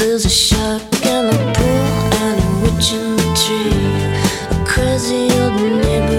There's a shark in the pool and a witch in the tree. A crazy old neighbor.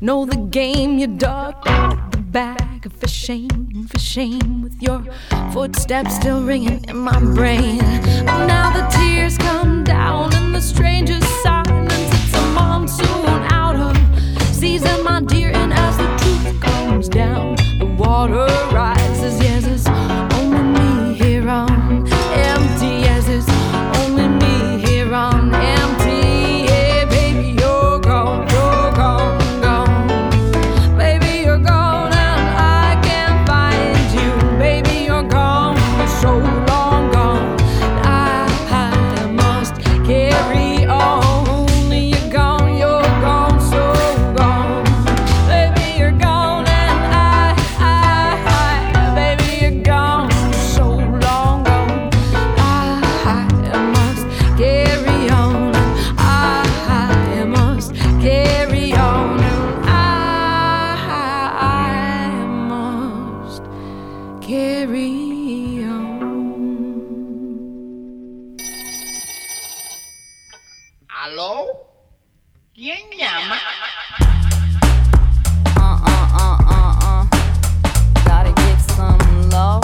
Know the game, you dug out the bag. For shame, for shame, with your footsteps still ringing in my brain. ¿Aló? ¿Quién llama? Uh, uh, uh, uh, uh. Gotta get some love.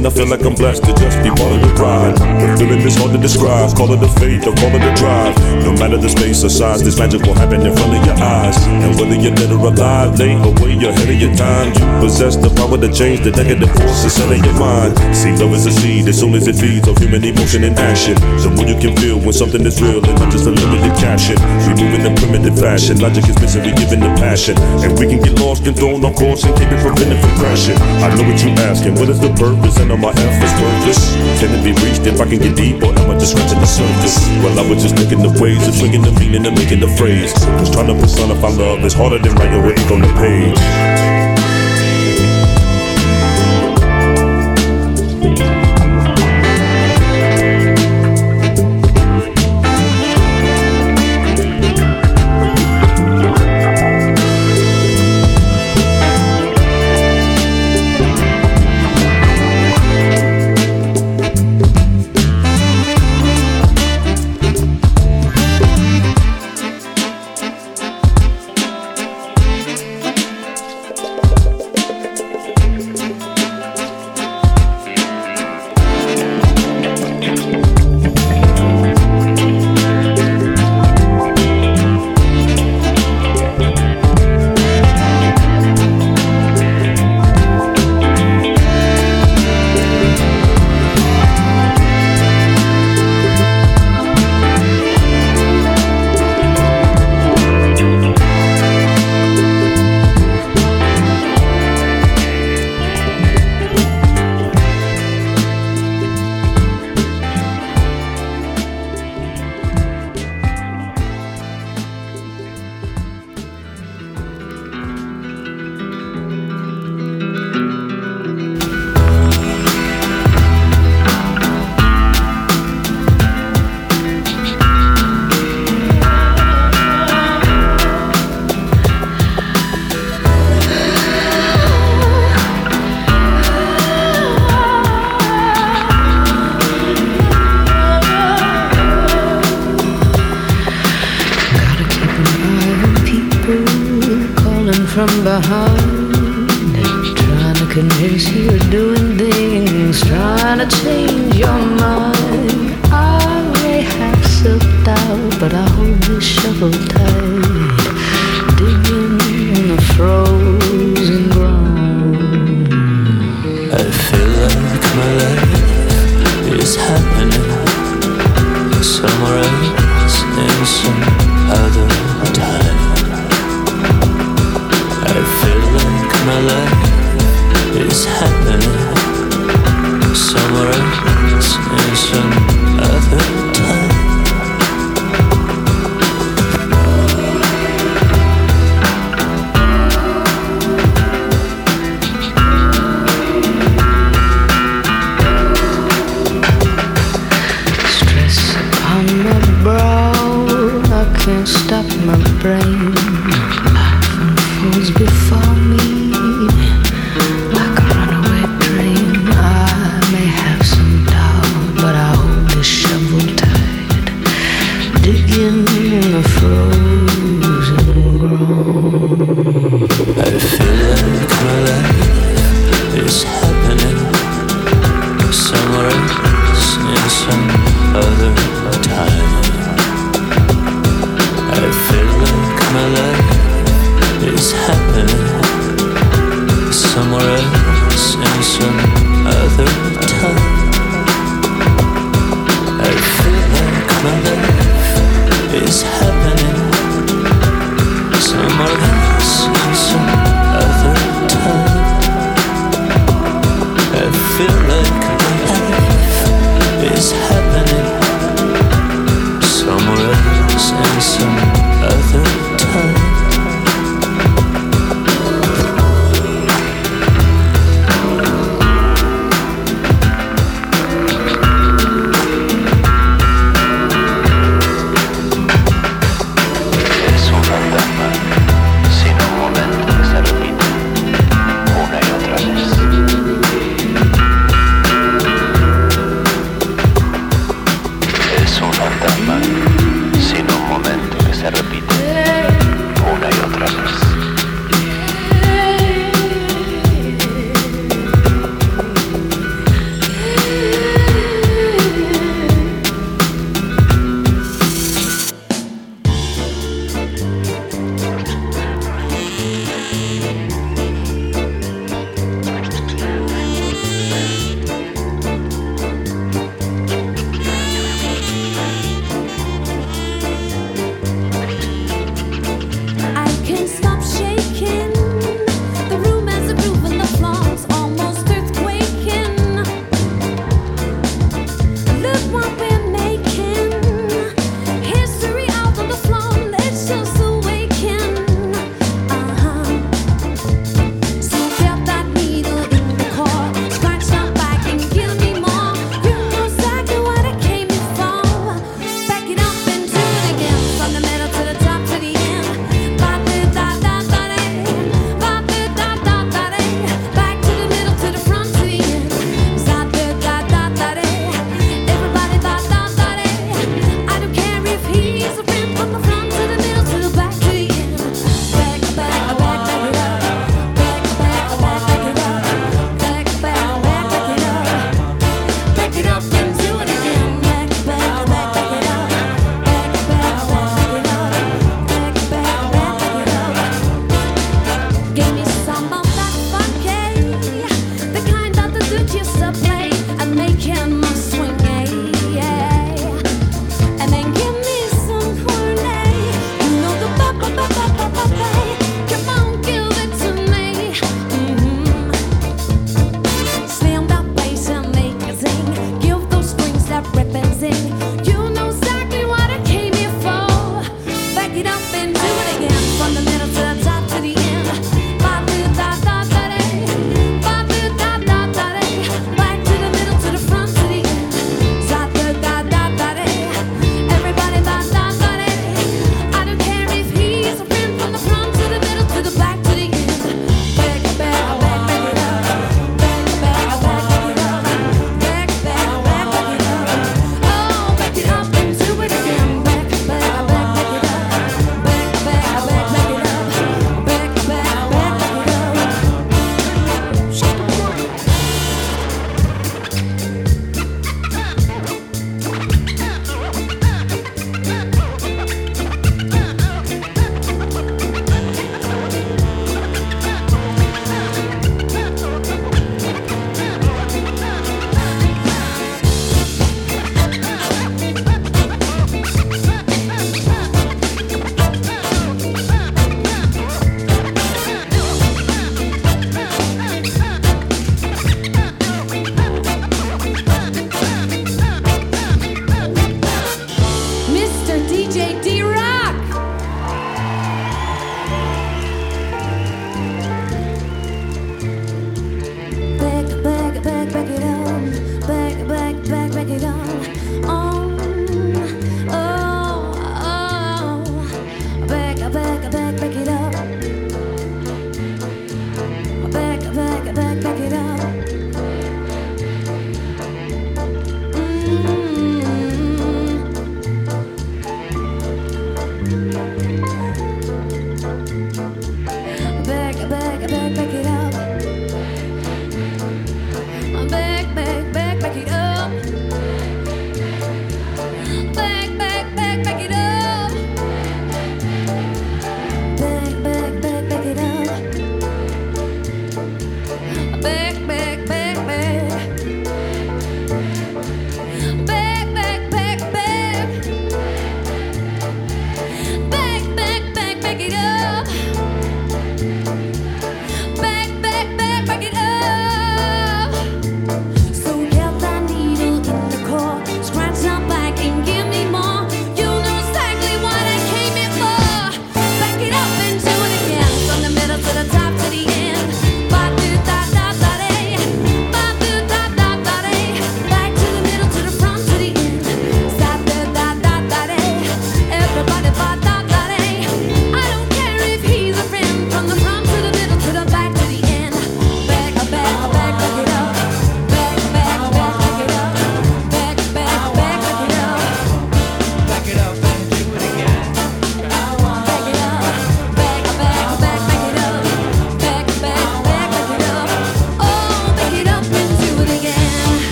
Never a question, I feel like I'm blessed to just be part of the ride. The feeling is hard to describe, call it a faith or call it a drive. No matter the space or size, this magic will happen in front of your eyes. And whether you're dead or alive, late or way ahead of your time, you possess the power to change the negative forces set in your mind. See, love is a seed as soon as it feeds on human emotion and action. The more you can feel when something is real and not just a limited caption. In a primitive fashion, logic is missing, we giving the passion. And we can get lost and thrown on course and keep it preventing from crashing. I know what you're asking, what is the purpose? Are my efforts worthless? Can it be reached if I can get deep or am I just scratching the surface? Well, I was just thinking the ways of swinging the meaning and making the phrase. Cause trying to personify love is harder than writing with ink on the page.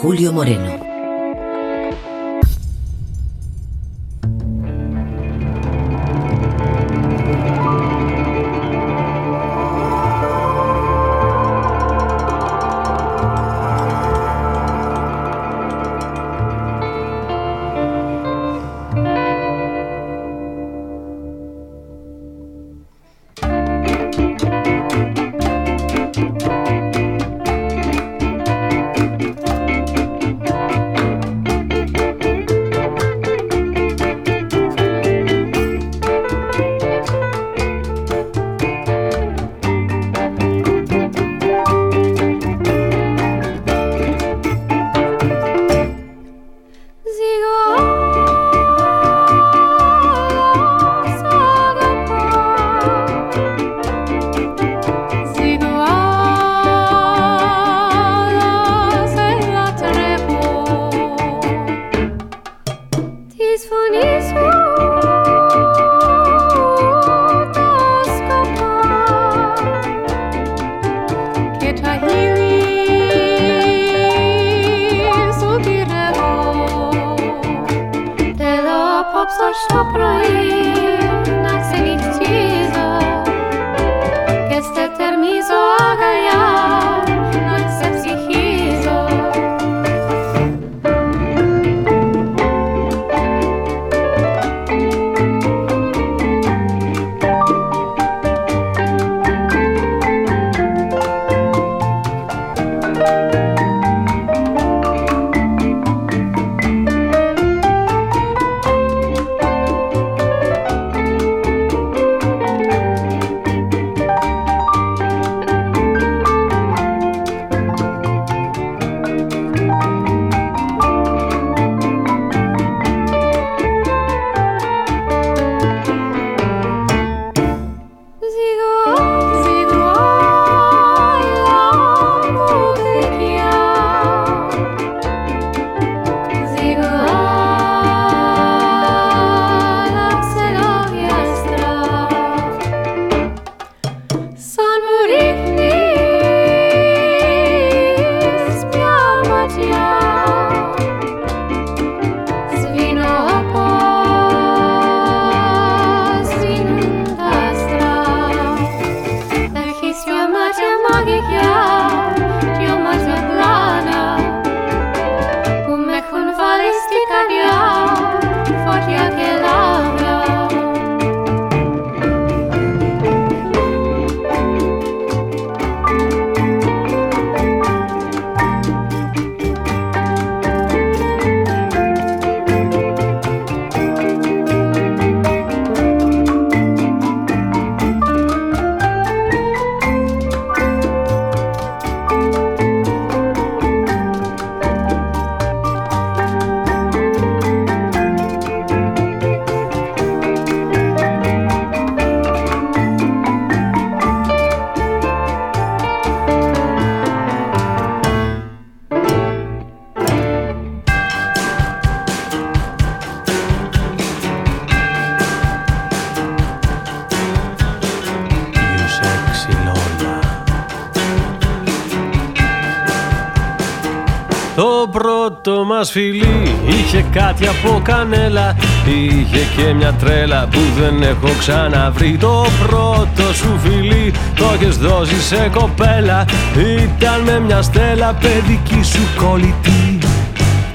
Julio Moreno. Μας φιλί είχε κάτι από κανέλα Είχε και μια τρέλα που δεν έχω ξαναβρει. Το πρώτο σου φιλί το έχεις δώσει σε κοπέλα. Ήταν με μια στέλα παιδική σου κολλητή.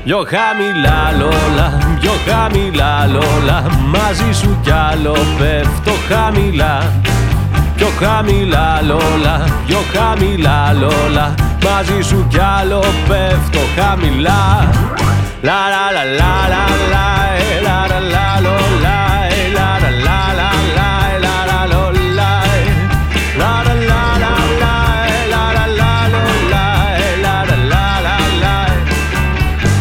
Πιο χαμηλά λόλα, πιο χαμηλά λόλα Μαζί σου κι άλλο πέφτω χαμηλά Πιο χαμηλά λόλα, πιο χαμηλά λόλα Μαζί σου κι άλλο πέφτω χαμηλά Λα λα λα λα λα λα λα λα λα λα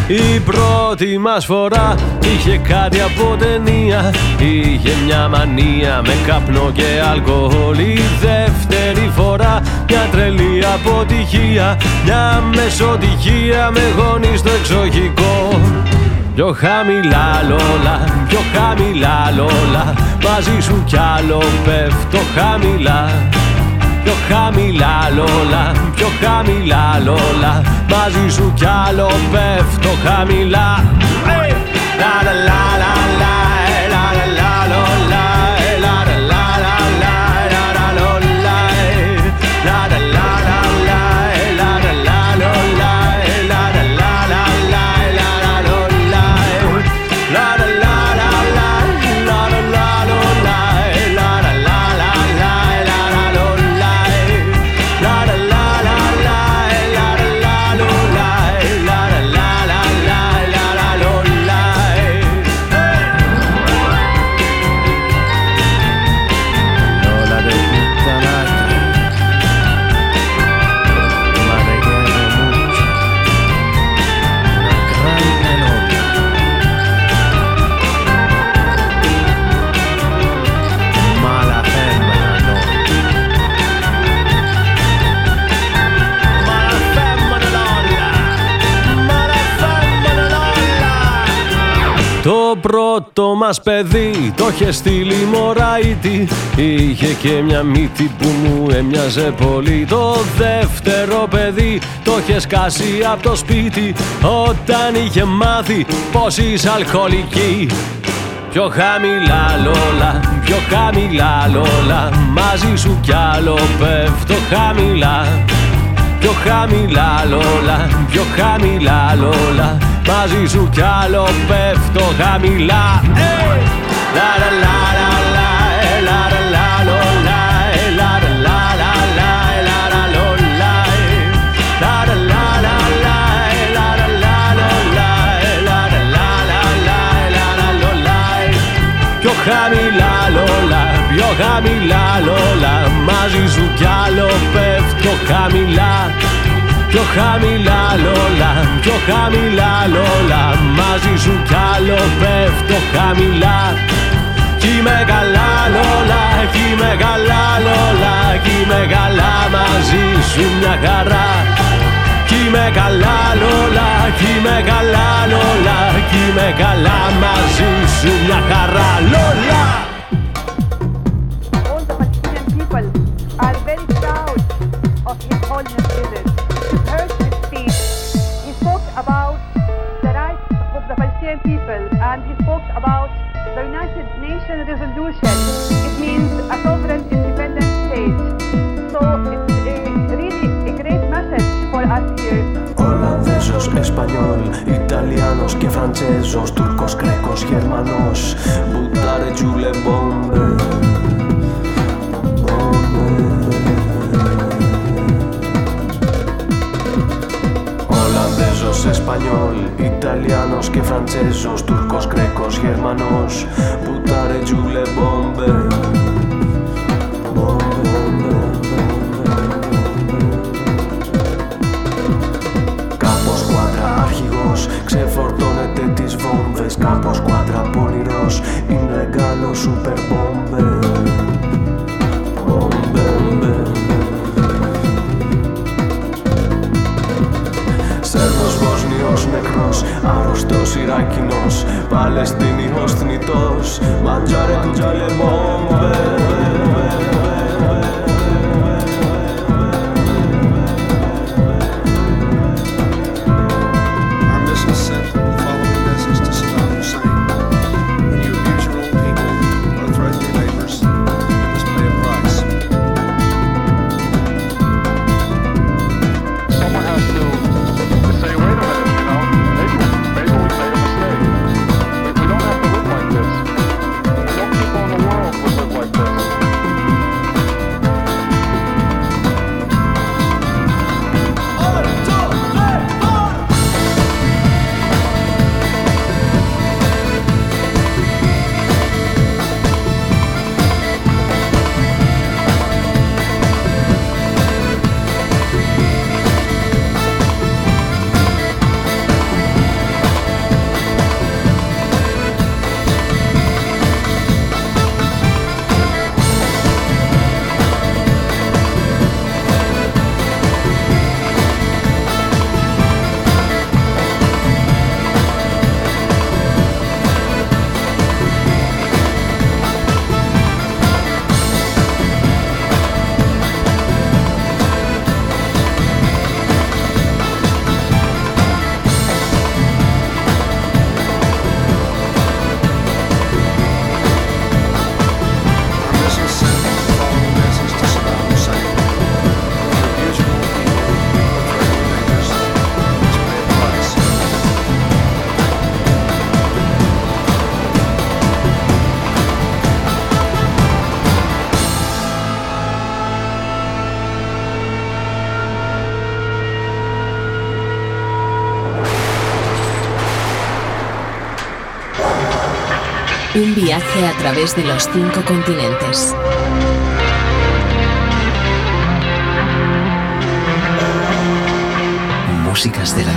Η πρώτη μας φορά είχε κάτι από ταινία Είχε μια μανία με καπνό και αλκοόλ Η δεύτερη φορά μια τρελή αποτυχία Μια μεσοτυχία με γόνι στο εξοχικό. Πιο χαμηλά λόλα, πιο χαμηλά λόλα Μαζί σου κι άλλο πέφτω χαμηλά. Πιο χαμηλά λόλα, πιο χαμηλά λόλα Μαζί σου κι άλλο πέφτω χαμηλά. Hey! La la la πρώτο μας παιδί το είχε στείλει μωραϊτή Είχε και μια μύτη που μου έμοιαζε πολύ. Το δεύτερο παιδί το είχε σκάσει από το σπίτι Όταν είχε μάθει πως είσαι αλκοολική. Πιο χαμηλά λόλα, πιο χαμηλά λόλα Μαζί σου κι άλλο πέφτω χαμηλά. Πιο χαμηλά λόλα, πιο χαμηλά λόλα Μαζί σου κι άλλο πέφτω χαμηλά hey! Λα λα λα λα λα λα λα λα χαμηλά λόλα, πιο χαμηλά λόλα Μαζί σου κι άλλο πέφτω χαμηλά Πιο χαμηλά λόλα, πιο χαμηλά λόλα Μαζί σου κι άλλο πέφτω χαμηλά. Κι είμαι καλά λόλα, κι είμαι καλά λόλα Κι είμαι καλά μαζί σου μια χαρά. Κι είμαι καλά λόλα, κι είμαι καλά λόλα Κι είμαι καλά μαζί σου μια χαρά. Λόλα United Nations resolution. It means a sovereign independent state. So it's a, really a great message for us here. Ολλανδέζος, Εσπανιόλ, Ιταλιάνος και Φραντσέζος Τούρκος, Κρέκος, Γερμανός Μπουτάρε, Τζούλε, Μπόμπε Español, Italianos και Φραντσέζος Τούρκος, Γκρέκος, Γερμανός. Πουτάρε, τζούλε, μπόμπε. Κάπως κουάντρα αρχηγός Ξεφορτώνεται τις βόμβες. Κάπως κουάντρα πονηρός Είναι γκάλο σούπερ μπόμπε Βόσνιος νεκρός, άρρωστος Ιράκινος Παλαιστίνιος θνητός, μαντζάρε του τζαλεμόμπε viaje a través de los cinco continentes. Músicas del agua.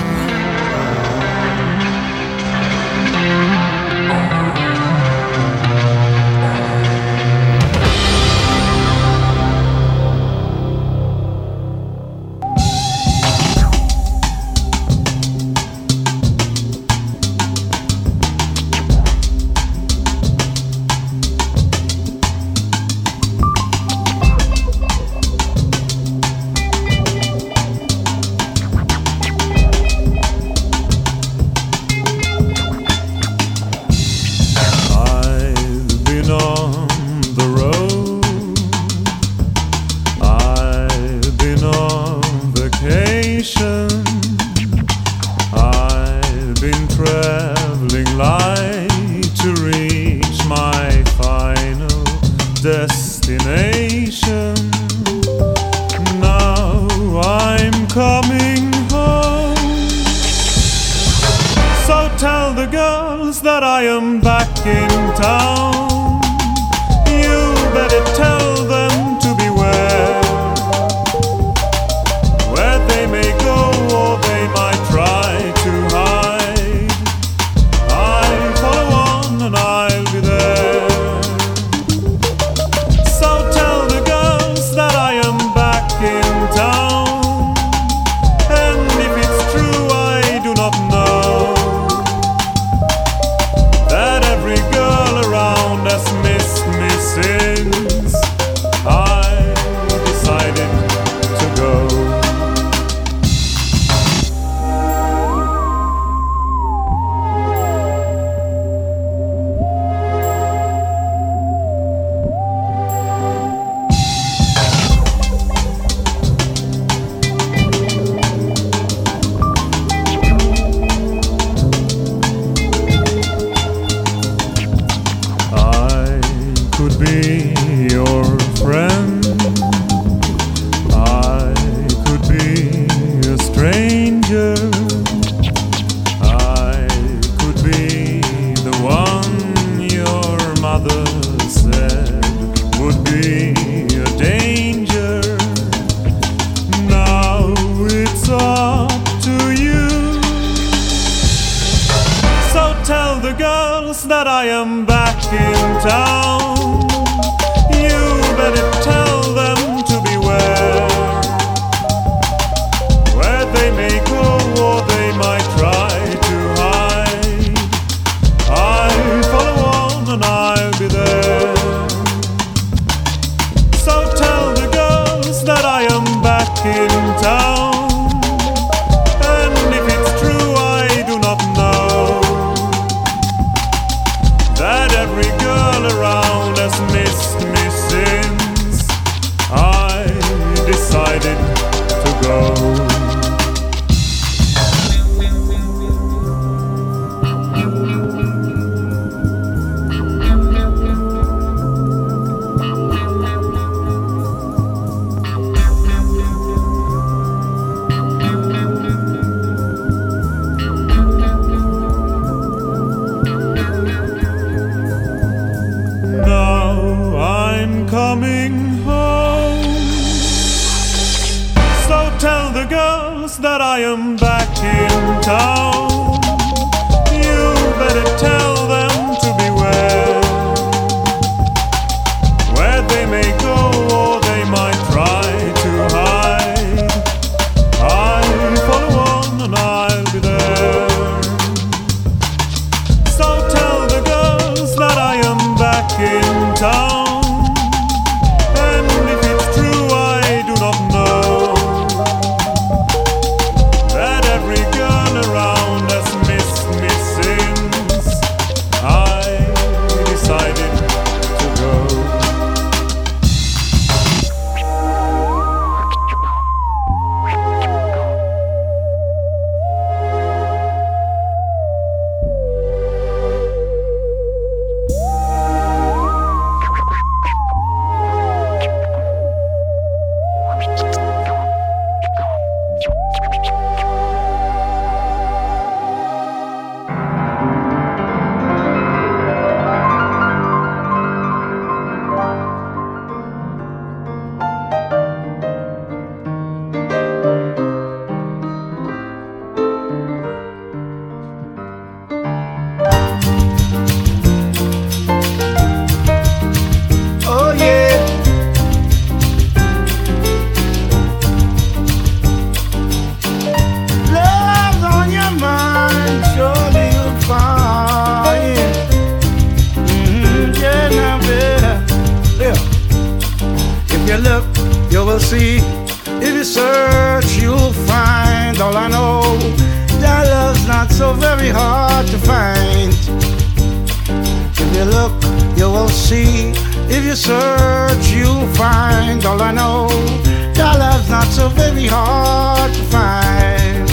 Hard to find.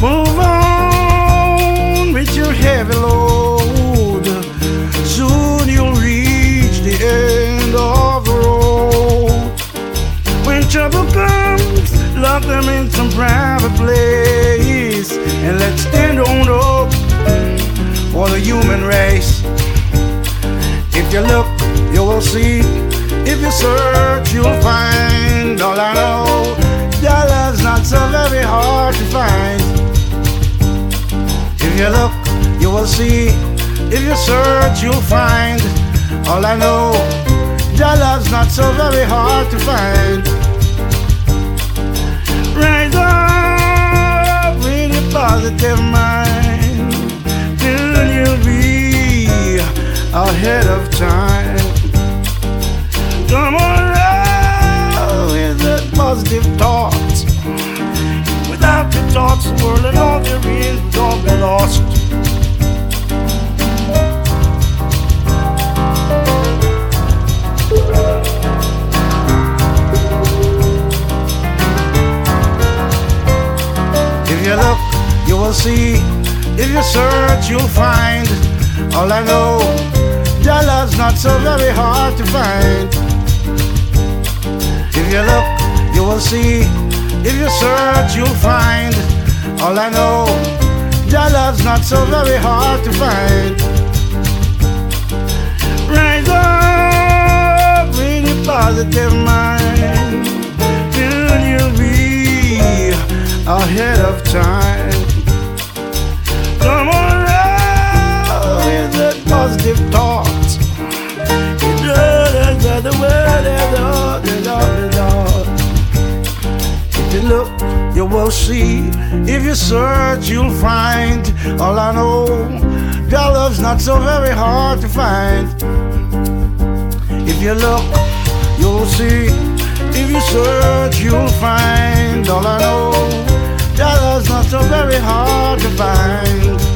Move on with your heavy load. Soon you'll reach the end of the road. When trouble comes, lock them in some private place. And let's stand on up for the human race. If you look, you will see. If you search, you'll find. All I know, your love's not so very hard to find. If you look, you will see. If you search, you'll find. All I know, your love's not so very hard to find. Rise up with a positive mind. Till you'll be ahead of time. Come on positive thoughts. Without your thoughts, the world and all there is would all be lost. If you look, you will see. If you search, you'll find. All I know, your love's not so very hard to find. If you look, you will see. If you search, you'll find. All I know, your love's not so very hard to find. Rise up with a positive mind. Till you'll be ahead of time. See. If you search, you'll find. All I know, your love's not so very hard to find. If you look, you'll see. If you search, you'll find. All I know, your love's not so very hard to find.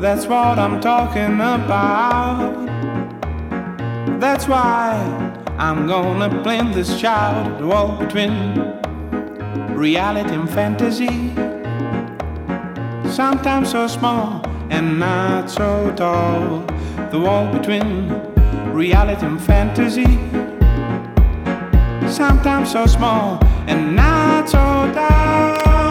That's what I'm talking about. That's why I'm gonna blend this child the wall between reality and fantasy. Sometimes so small and not so tall. The wall between reality and fantasy. Sometimes so small and not so tall.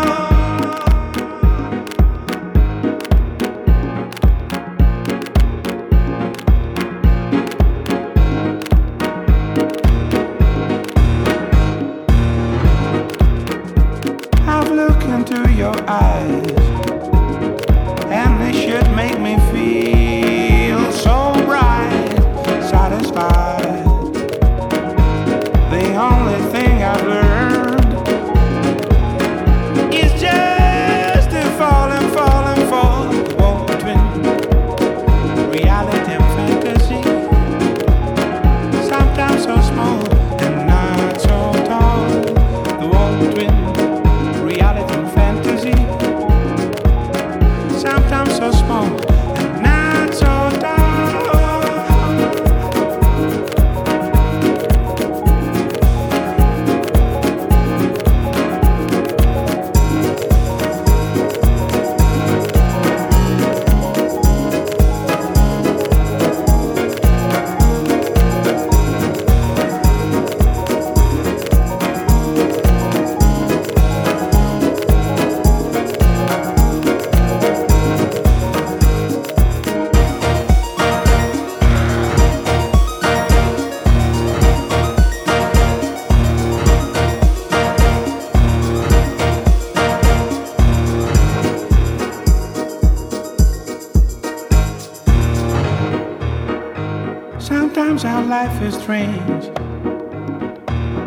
Life is strange,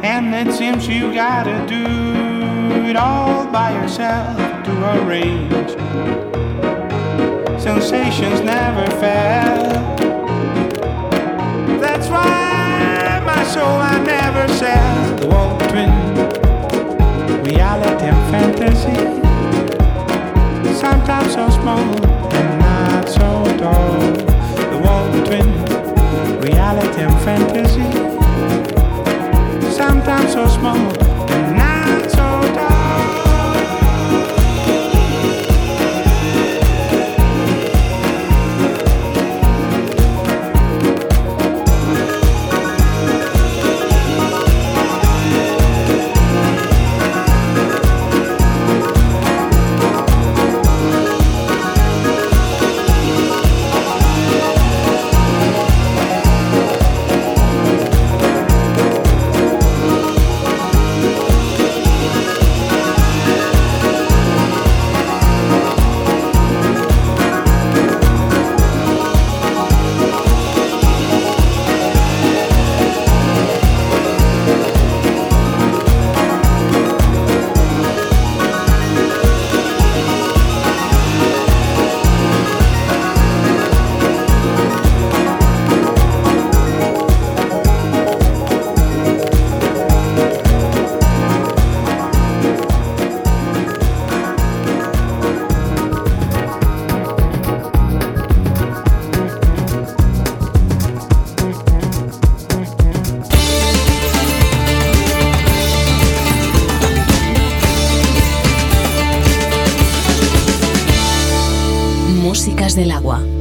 and it seems you gotta do it all by yourself to arrange. Sensations never fail. That's why my soul I never sell. The wall between reality and fantasy. Sometimes so small and not so tall. The wall between reality and fantasy. Sometimes so small and not so tall. Del agua.